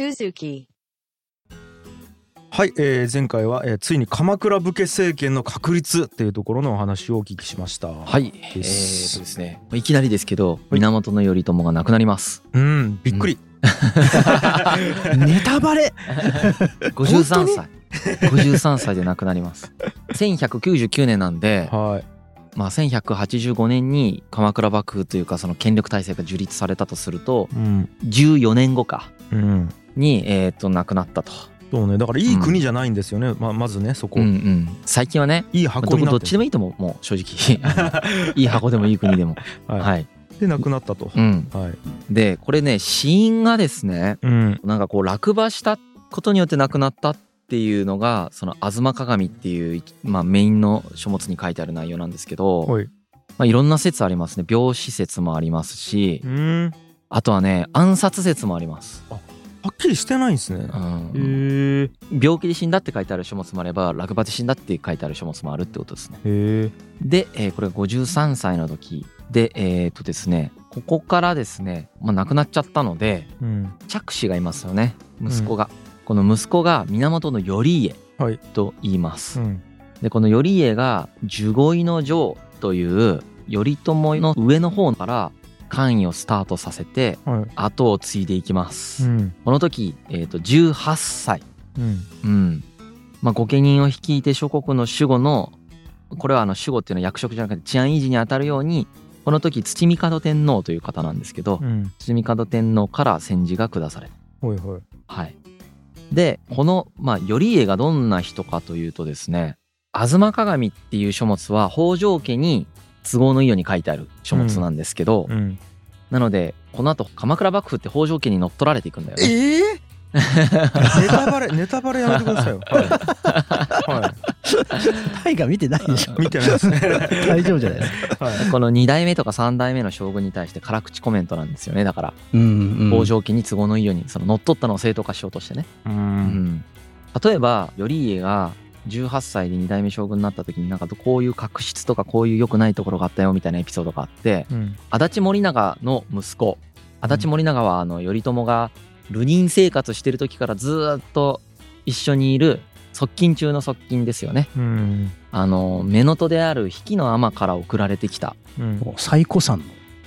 Suzuki. はい、えー前回は、えーついに鎌倉武家政権の確立っていうところのお話をお聞きしました。はい、えー、とですですねいきなりですけど源頼朝が亡くなります。うん、びっくり。ネタバレ。53歳。53歳で亡くなります。1199年なんで、はい。まあ、1185年に鎌倉幕府というかその権力体制が樹立されたとするとうん、14年後か。うん。に、えー、と亡くなったと、そうね、だからいい国じゃないんですよね。まあ、まずね、そこ。うんうん、最近はねいいまあ箱どどっちでもいいと思うもう正直 いい箱でもいい国でも はいはい、で、亡くなったと。うん、はい。でこれね死因がですねうん。なんかこう落馬したことによって亡くなったっていうのがその「吾妻鏡」っていう、まあ、メインの書物に書いてある内容なんですけど、はい。まあ、いろんな説ありますね病死説もありますしうん。はあとはね暗殺説もあります、っきりしてないんですねう。ん、へえ。病気で死んだって書いてある書物もあれば落馬で死んだって書いてある書物もあるってことですねへえ。で、えーこれが53歳の時でえっ、とですねここからですね、まあ、亡くなっちゃったのでうん。着子がいますよね息子が、この息子が源頼家はいと言います、うん。でこの頼家が守護位の城という頼朝の上の方から官位をスタートさせてはい。後を継いでいきます、うん。この時、えー、と18歳うん。うんまあ御家人を率いて諸国の守護のこれはあの守護っていうのは役職じゃなくて治安維持に当たるようにこの時土御門天皇という方なんですけど、うん。土御門天皇から戦時が下されたはいはい。はい。で、この、まあ、頼家がどんな人かというとですね、吾妻鏡っていう書物は北条家に都合のいいように書いてある書物なんですけど、うん。なので、この後、鎌倉幕府って北条家に乗っ取られていくんだよね。ええ。ネタバレ、ネタバレやめてくださいよ。はい。はタイガー見てないでしょい。見てないですね。大丈夫じゃないですかはい。この2代目とか3代目の将軍に対して辛口コメントなんですよね。だから、うんうん北条家に都合のいいように、その乗っ取ったのを正当化しようとしてね。う。うんん。例えば、頼家が18歳で2代目将軍になった時になんかこういう確執とかこういう良くないところがあったよみたいなエピソードがあって、うん。足立森長の息子足立森長はあの頼朝が流人生活してる時からずーっと一緒にいる側近中の側近ですよねうん。あの乳母である比企の尼から送られてきたうん。最古参の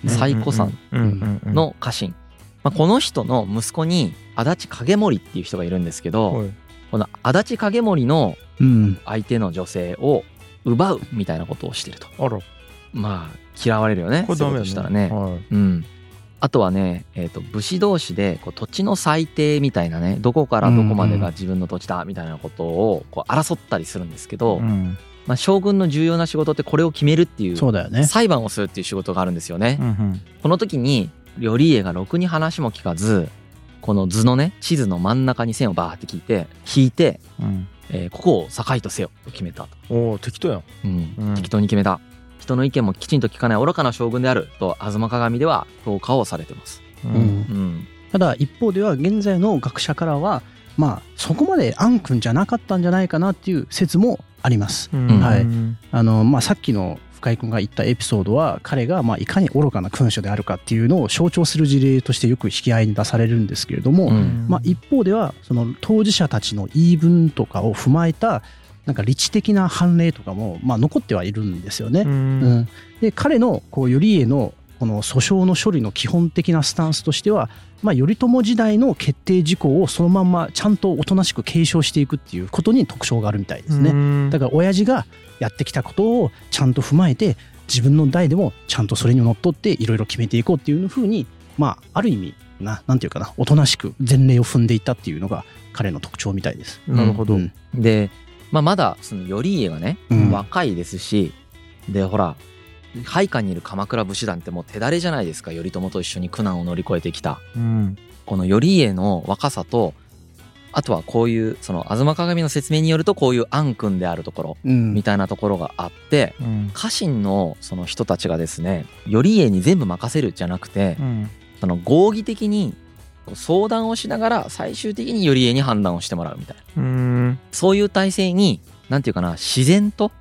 最古。の家臣、まあ、この人の息子に足立景盛っていう人がいるんですけど、はい。この足立景盛のうん相手の女性を奪うみたいなことをしてるとあら。まあ嫌われるよねこれダメよしたらねはい。うん、あとはね、えー、と武士同士でこう土地の裁定みたいなねどこからどこまでが自分の土地だみたいなことをこう争ったりするんですけど、うん。まあ、将軍の重要な仕事ってこれを決めるっていうそうだよね裁判をするっていう仕事があるんですよね。うんこの時に頼家がろくに話も聞かずこの図のね地図の真ん中に線をバーって引いて引いて、うん。えーここを境とせよと決めたと、おお、適当やん。うん。うん。適当に決めた。人の意見もきちんと聞かない愚かな将軍であると吾妻鏡では評価をされてます。う。うん。うん。ただ一方では現在の学者からはまあそこまで暗君じゃなかったんじゃないかなっていう説もあります。うん。はい。あのまあさっきの深井君が言ったエピソードは彼がまあいかに愚かな君主であるかっていうのを象徴する事例としてよく引き合いに出されるんですけれども、うんまあ、一方ではその当事者たちの言い分とかを踏まえたなんか理知的な判例とかもまあ残ってはいるんですよね。ううんん。で彼のこう頼家のこの訴訟の処理の基本的なスタンスとしては、まあ、頼朝時代の決定事項をそのまんまちゃんとおとなしく継承していくっていうことに特徴があるみたいですね。ねだから親父がやってきたことをちゃんと踏まえて自分の代でもちゃんとそれにのっとっていろいろ決めていこうっていうふうにまあある意味ななんていうかなおとなしく前例を踏んでいったっていうのが彼の特徴みたいです。なるほど。うんで、まあ、まだその頼家がね、うん若いですしでほら配下にいる鎌倉武士団ってもう手だれじゃないですか頼朝と一緒に苦難を乗り越えてきたうん。この頼家の若さとあとはこういうその「吾妻鏡」の説明によるとこういう暗君であるところうんみたいなところがあってうん。家臣のその人たちがですね頼家に全部任せるじゃなくてうん。その合議的に相談をしながら最終的に頼家に判断をしてもらうみたいなうん。そういう体制になんていうかな自然と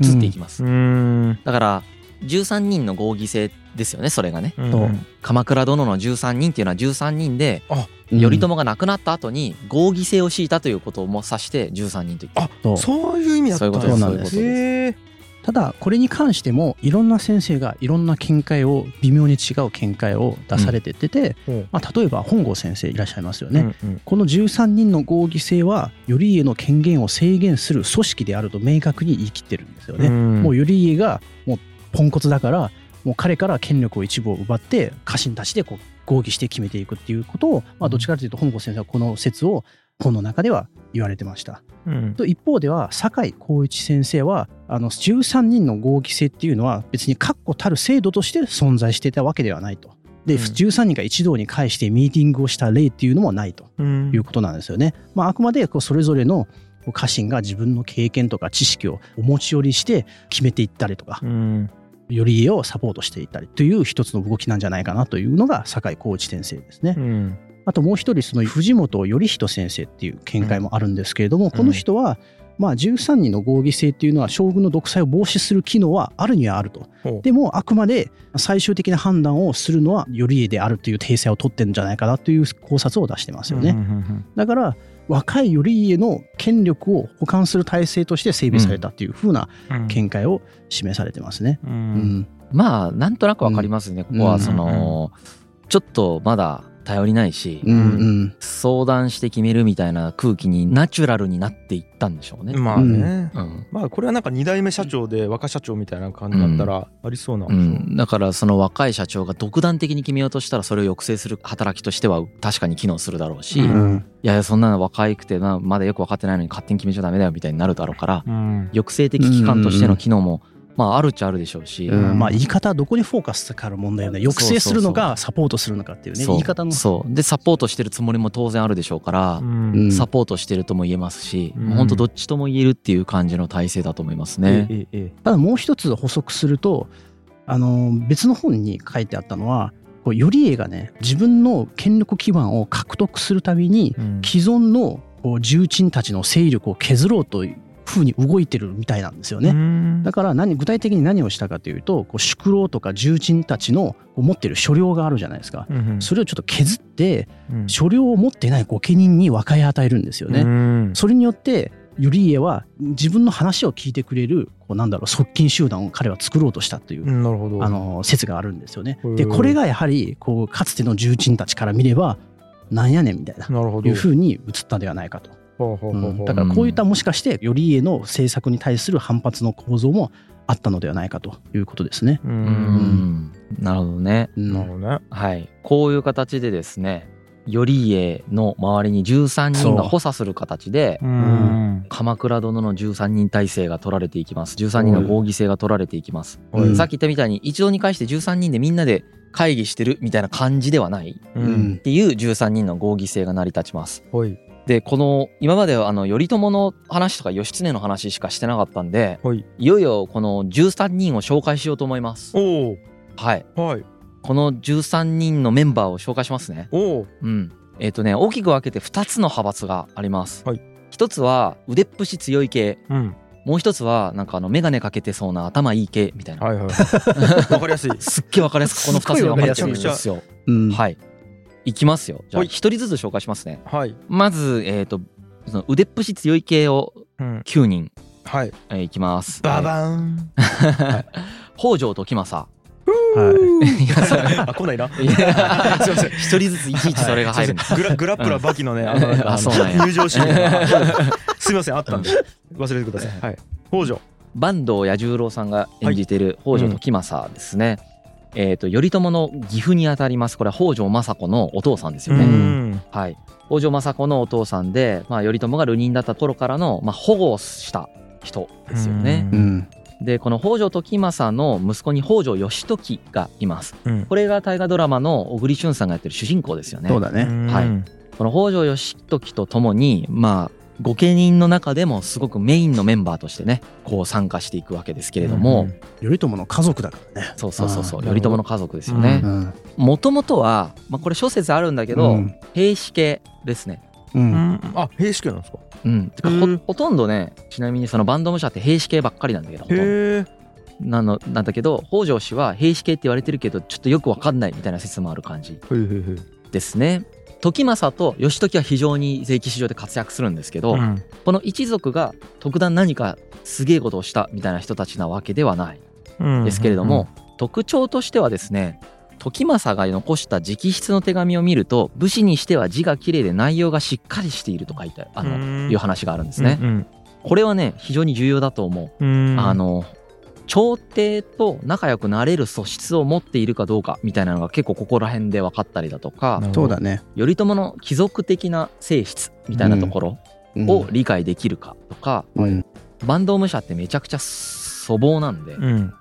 移っていきます、うん。だから13人の合議制っですよねそれがね。うん。鎌倉殿の13人っていうのは13人であ頼朝が亡くなった後に合議制を敷いたということをも指して13人と言ってあそう。いう意味だったんそういうことですそうなんです。ただこれに関してもいろんな先生がいろんな見解を微妙に違う見解を出されてってて、うん。まあ、例えば本郷先生いらっしゃいますよね、うんうん。この13人の合議制は頼家の権限を制限する組織であると明確に言い切ってるんですよね。うん。もう頼家がもうポンコツだからもう彼から権力を一部を奪って家臣たちでこう合議して決めていくっていうことを、まあ、どっちかというと本郷先生はこの説を本の中では言われてました。うんと一方では酒井光一先生はあの13人の合議制っていうのは別に確固たる制度として存在していたわけではないと。で、うん13人が一堂に会してミーティングをした例っていうのもないとうんいうことなんですよね。まあ、あくまでこうそれぞれの家臣が自分の経験とか知識をお持ち寄りして決めていったりとかうん頼家をサポートしていったりという一つの動きなんじゃないかなというのが酒井光一先生ですね。うんあともう一人その藤本頼人先生っていう見解もあるんですけれども、この人はまあ13人の合議制っていうのは将軍の独裁を防止する機能はあるにはあると。でもあくまで最終的な判断をするのは頼家であるという体制を取ってるんじゃないかなという考察を出してますよね。うんうんだから若い頼家の権力を補完する体制として整備されたっていう風なうん見解を示されてますね。ううん。ん。まあなんとなくわかりますね、ここはその、ちょっとまだ頼りないし、うんうん。相談して決めるみたいな空気にナチュラルになっていったんでしょうね。まあね。うん。まあこれはなんか2代目社長で若社長みたいな感じだったらありそうなうん、だからその若い社長が独断的に決めようとしたらそれを抑制する働きとしては確かに機能するだろうし、うん。やいやそんなの若いくてなまだよく分かってないのに勝手に決めちゃダメだよみたいになるだろうからうん。抑制的機関としての機能もまああるっちゃあるでしょうし、うん。まあ言い方はどこにフォーカスするかの問題よね。抑制するのかサポートするのかっていうね。そう。言い方の。そう。でサポートしてるつもりも当然あるでしょうから、うん。うん。サポートしてるとも言えますし、うん。もうほんとどっちとも言えるっていう感じの体制だと思いますね。えええただもう一つ補足するとあの別の本に書いてあったのはこう頼家がね自分の権力基盤を獲得するたびに既存の重鎮たちの勢力を削ろうとふうに動いてるみたいなんですよね。うんだから何具体的に何をしたかというとこう宿老とか重鎮たちの持ってる所領があるじゃないですか。うんそれをちょっと削ってうん所領を持ってない御家人に分かり与えるんですよね。うんそれによって頼家は自分の話を聞いてくれるこうなんだろう側近集団を彼は作ろうとしたという、あの説があるんですよねでこれがやはりこうかつての重鎮たちから見ればなんやねんみたいななるほどいうふうに映ったんではないかと。だからこういったもしかして頼家の政策に対する反発の構造もあったのではないかということですね。ううん。んなるほどね。うんなるほどね。はい。こういう形でですね頼家の周りに13人が補佐する形でうん。鎌倉殿の13人体制が取られていきます。13人の合議制が取られていきます、うんさっき言ったみたいに一堂に会して13人でみんなで会議してるみたいな感じではないっていう13人の合議制が成り立ちますでこの今まではあの頼朝の話とか義経の話しかしてなかったんでほい。いよいよこの13人を紹介しようと思います。おはい。おはい。この13人のメンバーを紹介しますね。おおうん。えっ、とね大きく分けて2つの派閥があります、はい。一つは腕っぷし強い系。うん。もう一つはなんかあの眼鏡かけてそうな頭いい系みたいな、はいはい わかりやすい。すっげえ分かりやすくこの2つに分かれてるんですよ。うん。はいいきますよ。じゃあはい。一人ずつ紹介しますね。はい。まずえっ、とその腕っぷし強い系をうん。9人、はい。えーいきます。バはい。バーン北条時政。はい。いや あ来ないな。いや すいません。一人ずついちいちそれが入るグラグラップラーバキのね あのあそうなんや。入場シーンが。すいませんあったんで。忘れてください。はい。北条。坂東彌十郎さんが演じてる北条時政ですね、えっ、と頼朝の義父にあたります。これは北条政子のお父さんですよね、うん。はい。北条政子のお父さんで、まあ、頼朝が流人だった頃からの、まあ、保護をした人ですよね、でこの北条時政の息子に北条義時がいます。うん。これが大河ドラマの小栗旬さんがやってる主人公ですよね。そうだね。はい。この北条義時とともにまあ御家人の中でもすごくメインのメンバーとしてねこう参加していくわけですけれども、頼朝の家族だからね。そうそうそうそう。頼朝の家族ですよね。ううんもともとは、まあ、これ諸説あるんだけど、うん。兵士系ですね。ううん。んあ兵士系なんですか？うん。てかほほとんどねちなみにそのバンド武者って兵士系ばっかりなんだけどほとんど。へえなのなんだけど北条氏は平氏系って言われてるけどちょっとよくわかんないみたいな説もある感じですね。時政と義時は非常に聖騎士上で活躍するんですけど、うん。この一族が特段何かすげえことをしたみたいな人たちなわけではない。うん。ですけれども、特徴としてはですね時政が残した直筆の手紙を見ると武士にしては字が綺麗で内容がしっかりしていると書いてあのうん。いう話があるんですね。うん。これはね非常に重要だと思う。うん。あの朝廷と仲良くなれる素質を持っているかどうかみたいなのが結構ここら辺で分かったりだとかそうだね。頼朝の貴族的な性質みたいなところうんを理解できるかとか、うん。坂東武者ってめちゃくちゃ粗暴なんで、うん。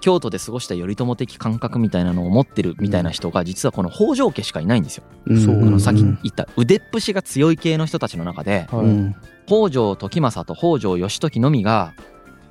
京都で過ごした頼朝的感覚みたいなのを持ってるみたいな人が実はこの北条家しかいないんですよ。うん。そう。あのさっきうん言った腕っぷしが強い系の人たちの中ではいうん。北条時政と北条義時のみが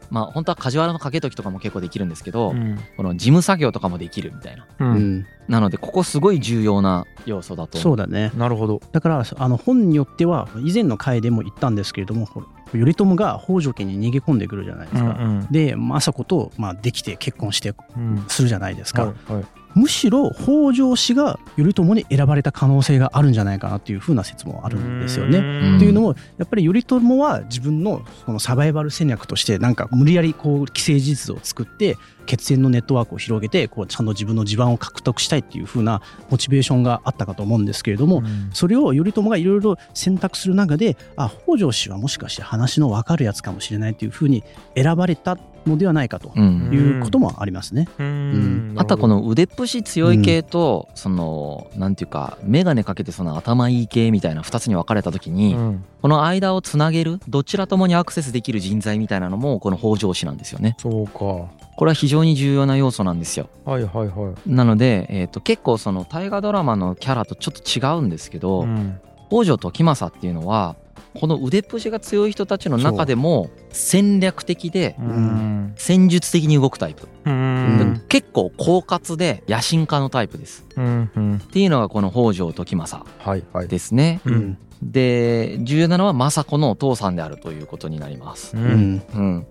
まあ本当は梶原の掛時とかも結構できるんですけど、うんこの事務作業とかもできるみたいな。ううんんなのでここすごい重要な要素だと思う。そうだね。なるほどだからあの本によっては以前の回でも言ったんですけれども頼朝が北条家に逃げ込んでくるじゃないですか。うんで政子と、まあ、できて結婚してうんするじゃないですか、はいはいむしろ北条氏が頼朝に選ばれた可能性があるんじゃないかなっていうふうな説もあるんですよね。んっていうのもやっぱり頼朝は自分のそのサバイバル戦略としてなんか無理やりこう既成事実を作って血縁のネットワークを広げてこうちゃんと自分の地盤を獲得したいっていう風なモチベーションがあったかと思うんですけれども、うんそれを頼朝がいろいろ選択する中であ北条氏はもしかして話の分かるやつかもしれないという風に選ばれたのではないかとうん。いうこともありますね。うん。あとはこの腕っぷし強い系と、そのなんていうか眼鏡かけてその頭いい系みたいな2つに分かれた時に、うん。この間をつなげるどちらともにアクセスできる人材みたいなのもこの北条氏なんですよね。そうか。これは非常に重要な要素なんですよ。はいはいはい。なので、えー、と結構その大河ドラマのキャラとちょっと違うんですけど、うん。北条時政っていうのはこの腕っぷしが強い人たちの中でも戦略的でうん。戦術的に動くタイプ、うん。結構狡猾で野心家のタイプです。うん。うん。っていうのがこの北条時政はいはい。ですね。ううん。んで重要なのは政子のお父さんであるということになります。ううんん。うん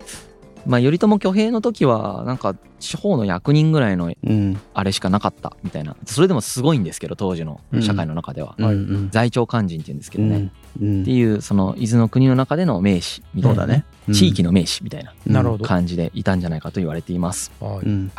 まあ頼朝挙兵の時はなんか地方の役人ぐらいのうん。あれしかなかったみたいな。それでもすごいんですけど当時の社会の中では、うんうん。在庁肝心っていうんですけどね、うんっていうその伊豆の国の中での名士みたいうな、そだね。地域の名士みたいななるほど。感じでいたんじゃないかと言われています。はい。うん。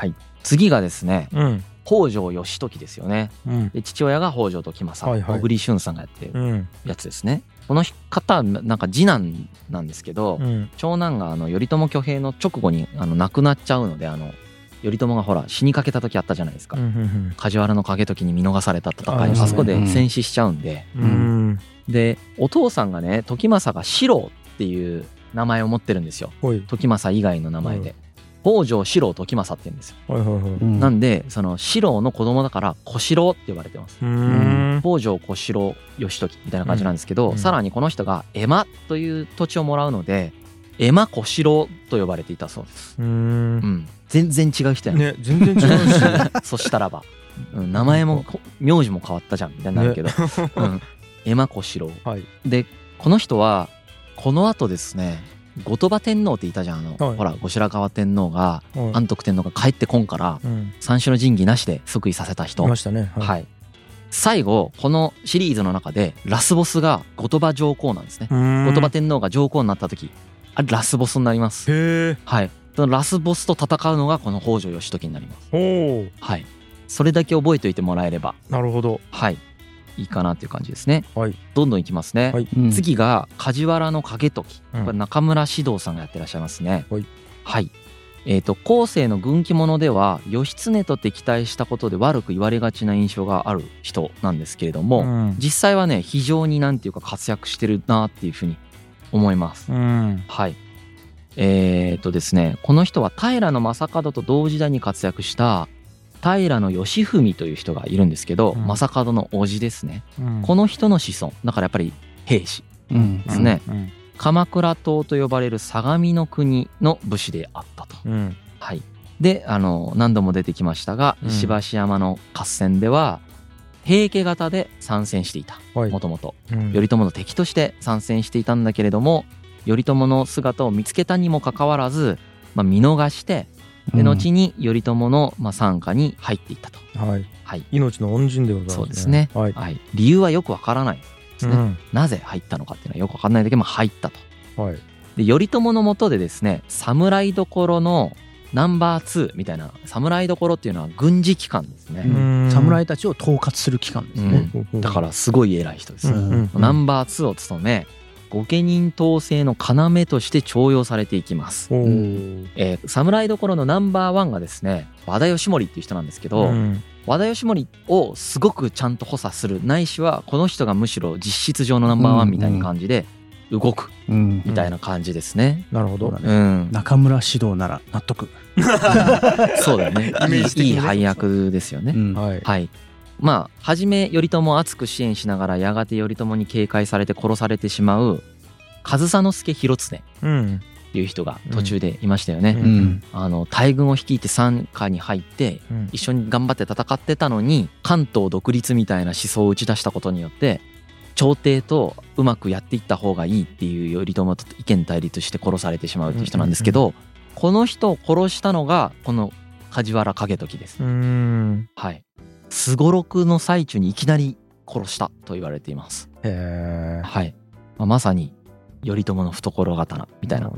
次がですねうん。北条義時ですよね。うん。で父親が北条時政、はいはい。小栗旬さんがやってるうん。やつですねこの方はなんか次男なんですけど、うん。長男があの頼朝挙兵の直後にあの亡くなっちゃうのであの頼朝がほら死にかけた時あったじゃないですか、うんうん梶原の景時に見逃された戦いあそこで戦死しちゃうんで、うん。うんでお父さんがね時政が四郎っていう名前を持ってるんですよ。時政以外の名前で、北条四郎時政って言うんですよ、はいはいはい。うん。なんでその四郎の子供だから小四郎って呼ばれてます。北条小四郎義時みたいな感じなんですけど、うん。さらにこの人が江間という土地をもらうので江間小四郎と呼ばれていたそうです、うん。ん、全然違う人やねね全然違うし。そしたらば、うん名前もこ名字も変わったじゃんみたいになるけど、うん、江間小四郎。はい。でこの人はこの後ですね後鳥羽天皇っていたじゃんあの、はい。ほら後白河天皇がはい。安徳天皇が帰ってこんからうん。三種の神器なしで即位させた人。いましたね。はい、最後このシリーズの中でラスボスが後鳥羽上皇なんですね。後後鳥羽天皇が上皇になった時あれラスボスになります。へえはい。そのラスボスと戦うのがこの北条義時になります。おおはい。それだけ覚えておいてもらえれば。なるほど。はいいいかなっていう感じですね。はい。どんどんいきますね、はい。うん。次が梶原の景時。うん。これ中村獅童さんがやってらっしゃいますね。はい。はい。えー、と後世の軍記物では義経と敵対したことで悪く言われがちな印象がある人なんですけれども、うん。実際はね非常になんていうか活躍してるなっていうふうに思います。うん。はい。えー、っとですねこの人は平将門と同時代に活躍した平義文という人がいるんですけど、うん。正門の叔父ですね。うん。この人の子孫だからやっぱり兵士うんですね。うん。鎌倉党と呼ばれる相模の国の武士であったと。うん。はい、であの何度も出てきましたが、うん。石橋山の合戦では平家型で参戦していた。はい。もともとうん。頼朝の敵として参戦していたんだけれども頼朝の姿を見つけたにもかかわらず、まあ、見逃してでうん。後に頼朝のまあ傘下に入っていったと。はい。はい。命の恩人でございますね。そうですね。はい。はい、理由はよくわからないですね、うん。なぜ入ったのかっていうのはよくわからない。んだけど、まあ、入ったと。はい。で頼朝の下でですね侍どころのナンバー2みたいな侍どころっていうのは軍事機関ですね、うん。侍たちを統括する機関ですね。うん。だからすごい偉い人です、うん。ナンバー2を務め御家人統制の要として重用されていきます、おうーえー侍どころのナンバーワンがですね和田義盛っていう人なんですけど、うん。和田義盛をすごくちゃんと補佐するないしはこの人がむしろ実質上のナンバーワンみたいな感じで動くうん。みたいな感じですね。なるほど。そうだねうん、中村指導なら納得。そうだよね。イメージ的にね。いいいい配役ですよね。うん。はい。はい。まあ初め頼朝を熱く支援しながらやがて頼朝に警戒されて殺されてしまう上総介広常っうん。ていう人が途中でいましたよね。うん。うん。あの大軍を率いて傘下に入ってうん。一緒に頑張って戦ってたのに関東独立みたいな思想を打ち出したことによって朝廷とうまくやっていった方がいいっていう頼朝と意見対立して殺されてしまうっていう人なんですけど、この人を殺したのがこの梶原景時です。うん。はい。すごろくの最中にいきなり殺したと言われています。へえはい。まあ、まさに頼朝の懐刀みたいな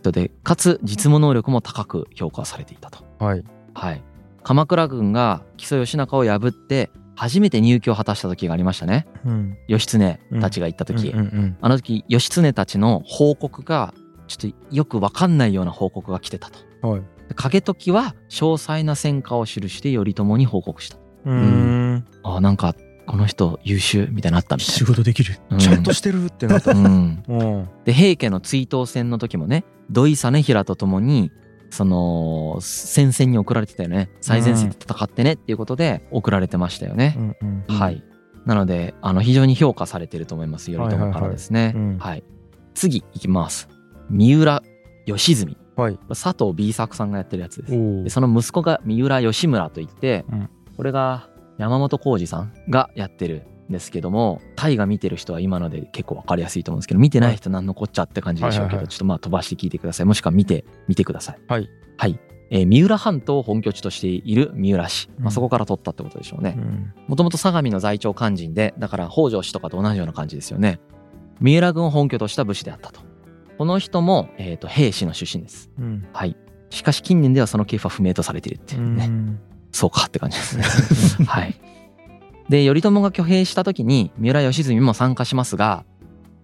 人で、かつ実務能力も高く評価されていたと。はいはい。鎌倉軍が木曽義仲を破って初めて入居を果たした時がありましたね。うん義経たちが行った時。うんうんあの時義経たちの報告がちょっとよくわかんないような報告が来てたと。うんはいで景時は詳細な戦果を記して頼朝に報告した。うんあなんかこの人優秀みたいになったみたい仕事できる。な。ちゃんとしてるってなったうん、うんうんで平家の追討戦の時もね土井実平と共にその戦線に送られてたよね最前線で戦ってねっていうことで送られてましたよね。うんうんうんはい。なのであの非常に評価されてると思います頼朝かはいはいはいらですね。うんはい。次いきます。三浦義澄はい佐藤 B 作さんがやってるやつです。おでその息子が三浦義村といって、うんこれが山本浩二さんがやってるんですけども大河見てる人は今ので結構わかりやすいと思うんですけど見てない人何のこっちゃって感じでしょうけど、ちょっとまあ飛ばして聞いてください。もしくは見て見てください。はい。はい、えー三浦半島を本拠地としている三浦市、まあ、うん。そこから取ったってことでしょうね。うん。もともと相模の在庁肝心でだから北条氏とかと同じような感じですよね。三浦軍を本拠とした武士であったと。この人も、えー、と兵士の出身です。うん。はい。しかし近年ではその系譜は不明とされているっていうね、うんそうかって感じですね。はい。で、頼朝が挙兵した時に三浦義澄も参加しますが、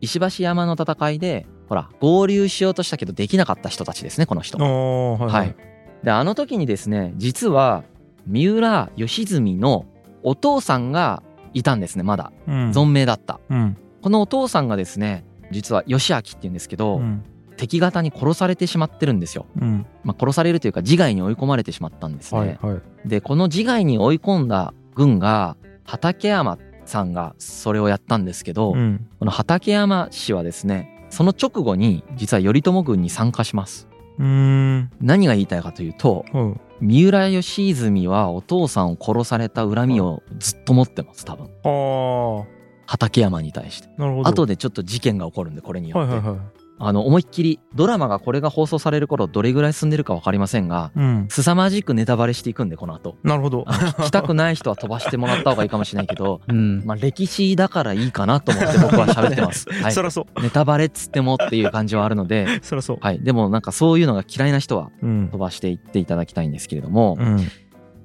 石橋山の戦いで、ほら、合流しようとしたけどできなかった人たちですね、この人。はいはい。で、あの時にですね、実は三浦義澄のお父さんがいたんですね、まだ。うん存命だった。うんこのお父さんがですね、実は義明って言うんですけど、うん敵方に殺されてしまってるんですよ。うん。まあ、殺されるというか自害に追い込まれてしまったんですね。はいはい。でこの自害に追い込んだ軍が畠山さんがそれをやったんですけど、うん。この畠山氏はですねその直後に実は頼朝軍に参加します。うーん。何が言いたいかというとはい三浦義泉はお父さんを殺された恨みをずっと持ってます多分。あ畠山に対して。後でちょっと事件が起こるんでこれによって、はいはいはいあの思いっきりドラマがこれが放送される頃どれぐらい進んでるか分かりませんがうん。凄まじくネタバレしていくんでこの後。なるほど。聞きたくない人は飛ばしてもらった方がいいかもしれないけど うん。まあ、歴史だからいいかなと思って僕は喋ってます。はい。そ、らそう。ネタバレっつってもっていう感じはあるので、そらそう。はい、でもなんかそういうのが嫌いな人はうん。飛ばしていっていただきたいんですけれども、うん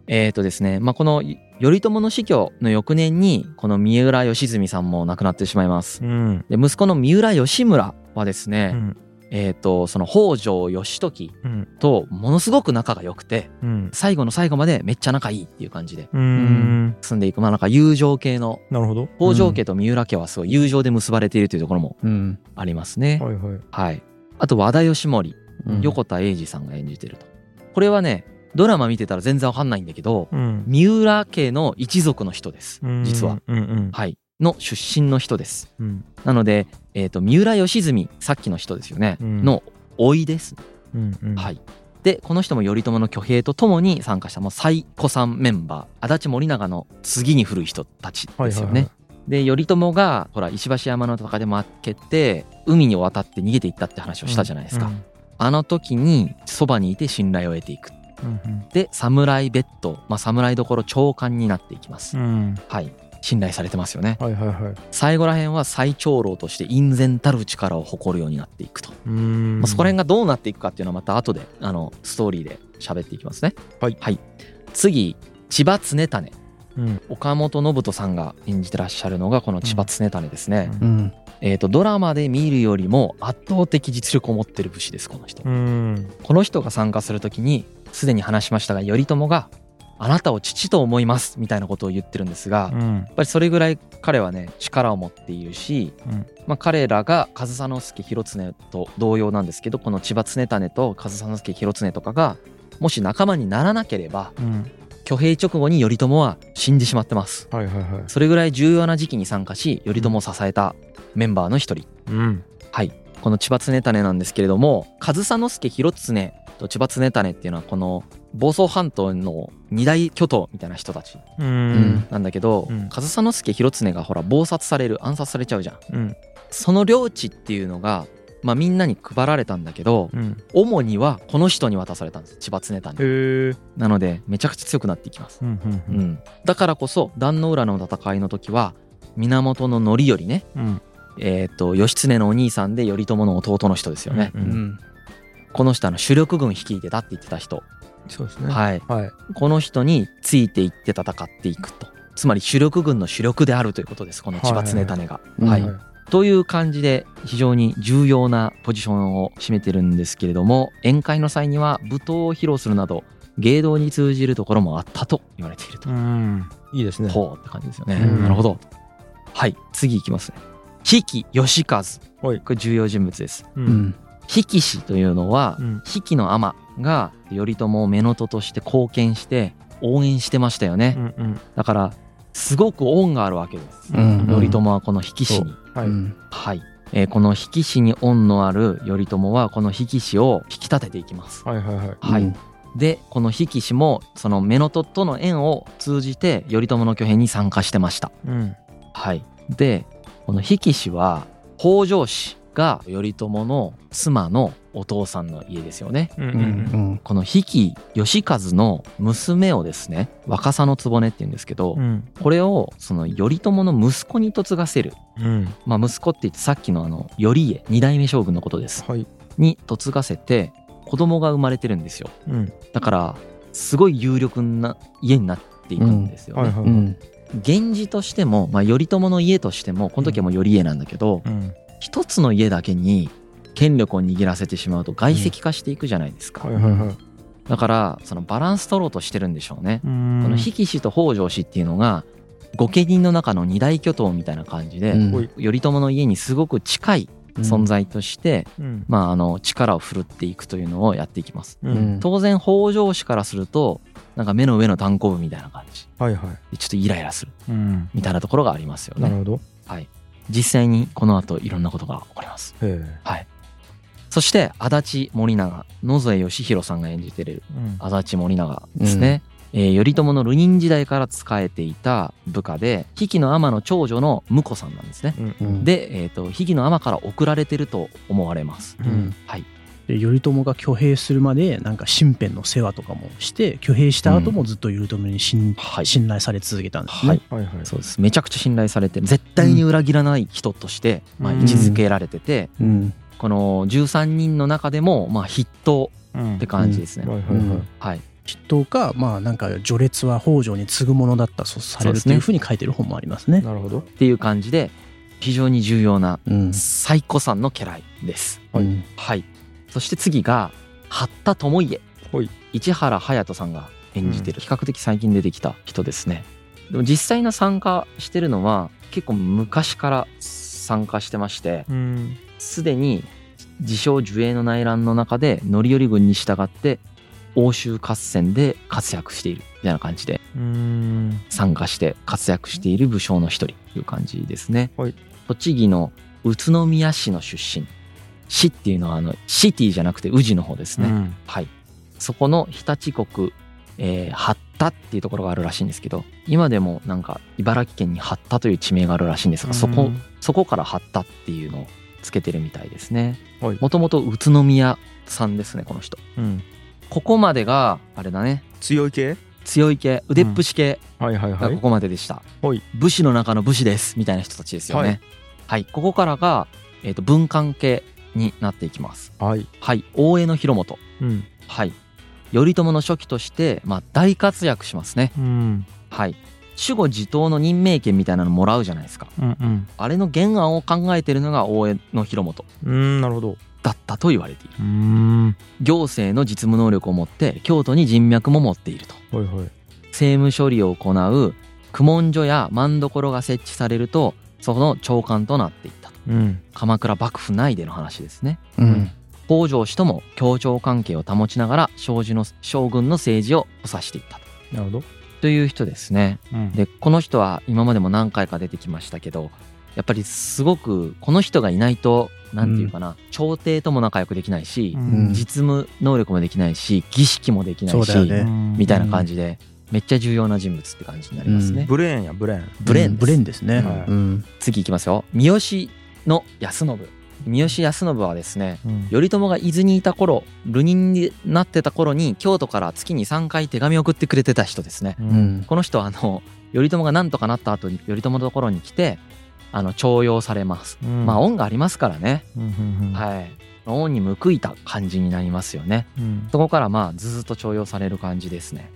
えっ、とですね、まあ、この頼朝の死去の翌年にこの三浦義澄さんも亡くなってしまいます。うんで息子の三浦義村はですうね、んえっ、とその北条義時うんとものすごく仲が良くてうん最後の最後までめっちゃ仲いいっていう感じでうーん進んでいくまあなんか友情系のなるほど北条家と三浦家はすごい友情で結ばれているというところもうん。ありますね。はいはいはい。あと和田義盛、うん横田栄二さんが演じてると。これはね、ドラマ見てたら全然わかんないんだけど、うん三浦家の一族の人です。うん実は。うんうんはい。の出身の人です。うんなので、えっ、と、三浦義澄、さっきの人ですよね、うんの甥いです。うんうんはい。で、この人も頼朝の挙兵とともに参加した、もう最古参メンバー、足立森長の次に古い人たちですよね。はいはいはいで頼朝がほら石橋山の戦いで負けて海に渡って逃げていったって話をしたじゃないですか、うんあの時にそばにいて信頼を得ていくうんで侍ベッド、まあ、侍どころ長官になっていきます、うん。はい。信頼されてますよね。はいはいはい。最後ら辺は最長老として隠然たる力を誇るようになっていくと、うん。まあ、そこら辺がどうなっていくかっていうのはまた後であのストーリーで喋っていきますね。はい。次千葉常種うん。岡本信人さんが演じてらっしゃるのがこの千葉常種ですね、ううん。えー、とドラマで見るよりも圧倒的実力を持ってる武士ですこの人、うん。この人が参加するときにすでに話しましたが頼朝が「あなたを父と思います」みたいなことを言ってるんですが、やっうんぱりそれぐらい彼はね力を持っているし、うん。まあ、彼らが上総介広常と同様なんですけどこの千葉常種と上総介広常とかがもし仲間にならなければうん挙兵直後に頼朝は死んでしまってます。はいはいはい。それぐらい重要な時期に参加し頼朝を支えたメンバーの一人。うん。はい。この千葉常種なんですけれども上総介広常と千葉常種っていうのはこの房総半島の二大巨頭みたいな人たちなんだけど、うん。上総介広常がほら謀殺される暗殺されちゃうじゃん。うん。その領地っていうのが、まあ、みんなに配られたんだけどうん。主にはこの人に渡されたんです。千葉常種へえなのでめちゃくちゃ強くなっていきます、うんうんう、ん、だからこそ壇の浦の戦いの時は源頼頼ねうん。えっ、と義経のお兄さんで頼朝の弟の人ですよね、ううん。ん。この人あの主力軍率いてたって言ってた人、そうですね。はい。はい。この人についていって戦っていくと。つまり主力軍の主力であるということですこの千葉常種が。うんはいという感じで非常に重要なポジションを占めてるんですけれども宴会の際には舞踏を披露するなど芸道に通じるところもあったと言われていると。うんいいですねほうって感じですよね。うんなるほど。はい次いきますね。比企義和はいこれ重要人物です。ううんん比企氏というのは、うん比企の尼が頼朝を乳母として貢献して応援してましたよね。うんうんだからすごく恩があるわけです。うん頼朝はこの比企氏に。はいうんはい。えーこの比企氏に恩のある頼朝はこの比企氏を引き立てていきます。はいはいはいはいうんでこの比企氏もその乳母との縁を通じて頼朝の挙兵に参加してました。うんはい。でこの比企氏は北条氏が頼朝の妻のお父さんの家ですよね。うんううん。んこの比企義和の娘をですね若狭の局って言うんですけど、うん。これをその頼朝の息子に嫁がせる。うん。まあ、息子って言ってさっきのあの頼家二代目将軍のことです。はい。に嫁がせて子供が生まれてるんですよ。うん。だからすごい有力な家になっていくんですよね、はいはい。うん。源氏としても、まあ、頼朝の家としてもこの時はもう頼家なんだけどうん一つの家だけに権力を握らせてしまうと外籍化していくじゃないですか、はいはいはい。だからそのバランス取ろうとしてるんでしょうね、ここの比企氏と北条氏っていうのが御家人の中の二大巨頭みたいな感じで、うん。頼朝の家にすごく近い存在として、うん。まあ、あの力を振るっていくというのをやっていきます。ううん。ん当然北条氏からするとなんか目の上の単行部みたいな感じ。はいはい。でちょっとイライラするうん。みたいなところがありますよね。なるほど実際にこの後いろんなことが起こります。へそして足立森永野添義弘さんが演じてるえ足立森永ですね。えー頼朝の流人時代から仕えていた部下で比企の尼の長女の婿さんなんですね。うんうんで、えー、と比企の尼から送られてると思われます。ううんんはいで頼朝が挙兵するまでなんか身辺の世話とかもして挙兵した後もずっと頼朝に信,、はい。信頼され続けたんですね。はい。はいはいそうです。めちゃくちゃ信頼されてる絶対に裏切らない人として、まあ、うん位置づけられてて、うん。この13人の中でもまあ筆頭うん。って感じですね、はいはいはい。はい。筆頭かまあなんか序列は北条に次ぐものだったとされるというふうに書いてる本もありますね。なるほど。っていう感じで非常に重要なうん。最古参の家来です。はいうん。はいそして次が八田智家。はい。市原隼人さんが演じてる。比較的最近出てきた人ですね。でも実際の参加してるのは結構昔から参加してましてうん。すでに自称守衛の内乱の中で範頼軍に従って欧州合戦で活躍しているみたいな感じでうん。参加して活躍している武将の一人という感じですね。はい。栃木の宇都宮市の出身市っていうのはあのシティじゃなくて宇治の方ですね。うん。はい、そこの日立国、えー、八田っていうところがあるらしいんですけど今でもなんか茨城県に八田という地名があるらしいんですがそこうん。そこから八田っていうのをつけてるみたいですね。はい。もともと宇都宮さんですねこの人。うん。ここまでがあれだね。強い系？強い系。腕っぷし系はいはいはい。がここまででした、はい。武士の中の武士ですみたいな人たちですよね。はい、ここからが、えー、と文官系になっていきます。はい。はい。大江の広元。うん。はい。頼朝の初期として、まあ、大活躍しますね。うん。はい。守護地頭の任命権みたいなのもらうじゃないですか。うんうん。あれの原案を考えてるのが大江の広元。うんなるほど。だったと言われている。うん。行政の実務能力を持って京都に人脈も持っていると。はいはい。政務処理を行う公文所や mand 所が設置されるとその長官となっていっうん。鎌倉幕府内での話ですね。うん。北条氏とも協調関係を保ちながら将軍の将軍の政治を補佐していったと。なるほど。という人ですね。うん。でこの人は今までも何回か出てきましたけどやっぱりすごくこの人がいないと何て言うかな、朝廷とも仲良くできないし、ん。実務能力もできないし儀式もできないし、ね。みたいな感じでめっちゃ重要な人物って感じになりますね。ブレーンやブレーン。ブレーンです。ブレーンですね、はい。うん。次いきますよ。三好の安信三好康信はですねうん頼朝が伊豆にいた頃流人になってた頃に京都から月に3回手紙を送ってくれてた人ですね。ううんんこの人はあの頼朝が何とかなった後に頼朝のところに来てあの重用されます。うんまあ恩がありますからね。はい。恩に報いた感じになりますよね。うんそこからまあずっと重用される感じですね。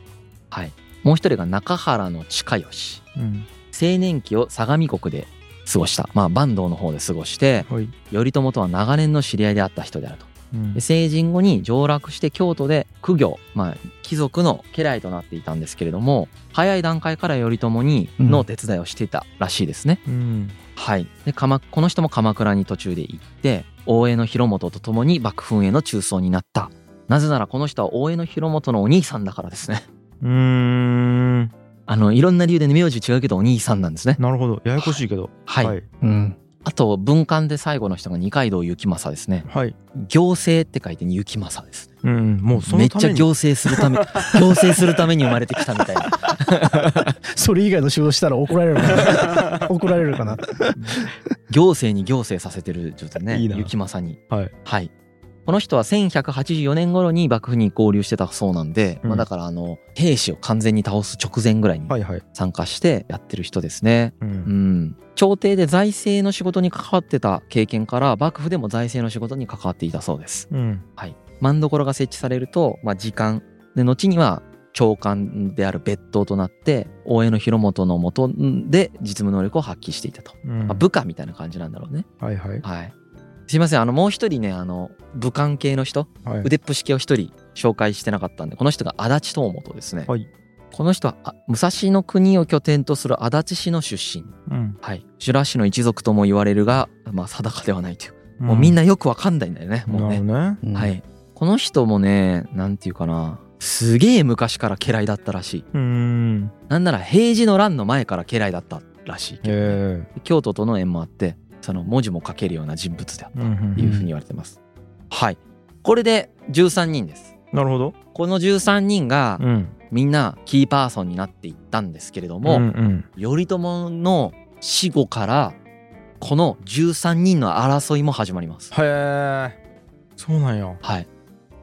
はい。もう一人が中原の親吉。うん青年期を相模国で過ごした。まあ坂東の方で過ごして、はい。頼朝とは長年の知り合いであった人であると。うん。で成人後に上洛して京都で苦行、まあ、貴族の家来となっていたんですけれども早い段階から頼朝にうん。の手伝いをしていたらしいですね。うん。はい、で鎌この人も鎌倉に途中で行って大江の広元と共に幕府への中枢になった。なぜならこの人は大江の広元のお兄さんだからですね。うーんあのいろんな理由で名字違うけどお兄さんなんですね。なるほど。ややこしいけど。はい、うん。あと文官で最後の人が二階堂幸政ですね。はい。行政って書いて幸政ですね。うんもうそめっちゃ行政するため行政するために生まれてきたみたいな。それ以外の仕事したら怒られるかな。怒られるかな。行政に行政させてる状態ね。いいな。幸政に。はい。はいこの人は1184年頃に幕府に合流してたそうなんで、うん。まあ、だからあの兵士を完全に倒す直前ぐらいにはいはい。参加してやってる人ですね。ううん。ん、朝廷で財政の仕事に関わってた経験から幕府でも財政の仕事に関わっていたそうです。うん。はい、mand 所が設置されると、まあ、時間。で後には長官である別当となって大江の広元のもとで実務能力を発揮していたと、うん。まあ、部下みたいな感じなんだろうね。はいはい。はい、すいません。あのもう一人ねあの武官系の人はい。腕っぷし系を一人紹介してなかったんでこの人が足立東本ですね、はい。この人はあ武蔵の国を拠点とする足立市の出身。うん。はい。修羅氏の一族とも言われるがまあ定かではないという。もうみんなよくわかんないんだよね、もうね。ね。うん。はい。この人もねなんていうかな。すげえ昔から家来だったらしい。うん。なんなら平治の乱の前から家来だったらしいえ。京都との縁もあってその文字も書けるような人物だえうんというふうに言われてます、はい。これで13人です。なるほど。この13人がうん。みんなキーパーソンになっていったんですけれども、うんうん。頼朝の死後からこの13人の争いも始まります。へえそうなんや。はい、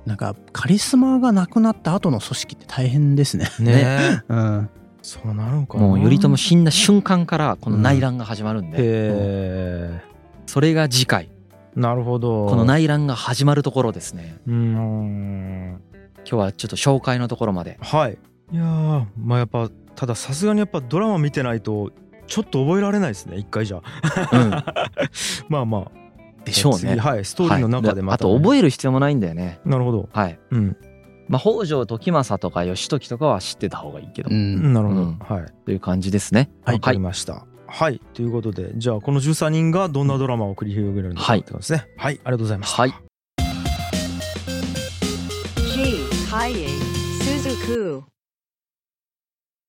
なんかカリスマがなくなった後の組織って大変ですね。ね。え うんそうなるんかな。もう頼朝死んだ瞬間からこの内乱が始まるんで、うんそれが次回。なるほど。この内乱が始まるところですね。うん。今日はちょっと紹介のところまで。はい。いやーまあやっぱたださすがにやっぱドラマ見てないとちょっと覚えられないですね。一回じゃ。うん、まあまあ。でしょうね。次はいストーリーの中でまた、はい。あと覚える必要もないんだよね。なるほど。はい。うん、まあ北条時政とか義時とかは知ってた方がいいけど、うん。なるほど、うん。はい。という感じですね。わかりました。はい、ということでじゃあこの13人がどんなドラマを繰り広げるのかはい。ってことですね。はい、ありがとうございました。はい。G. Kaye Suzuku.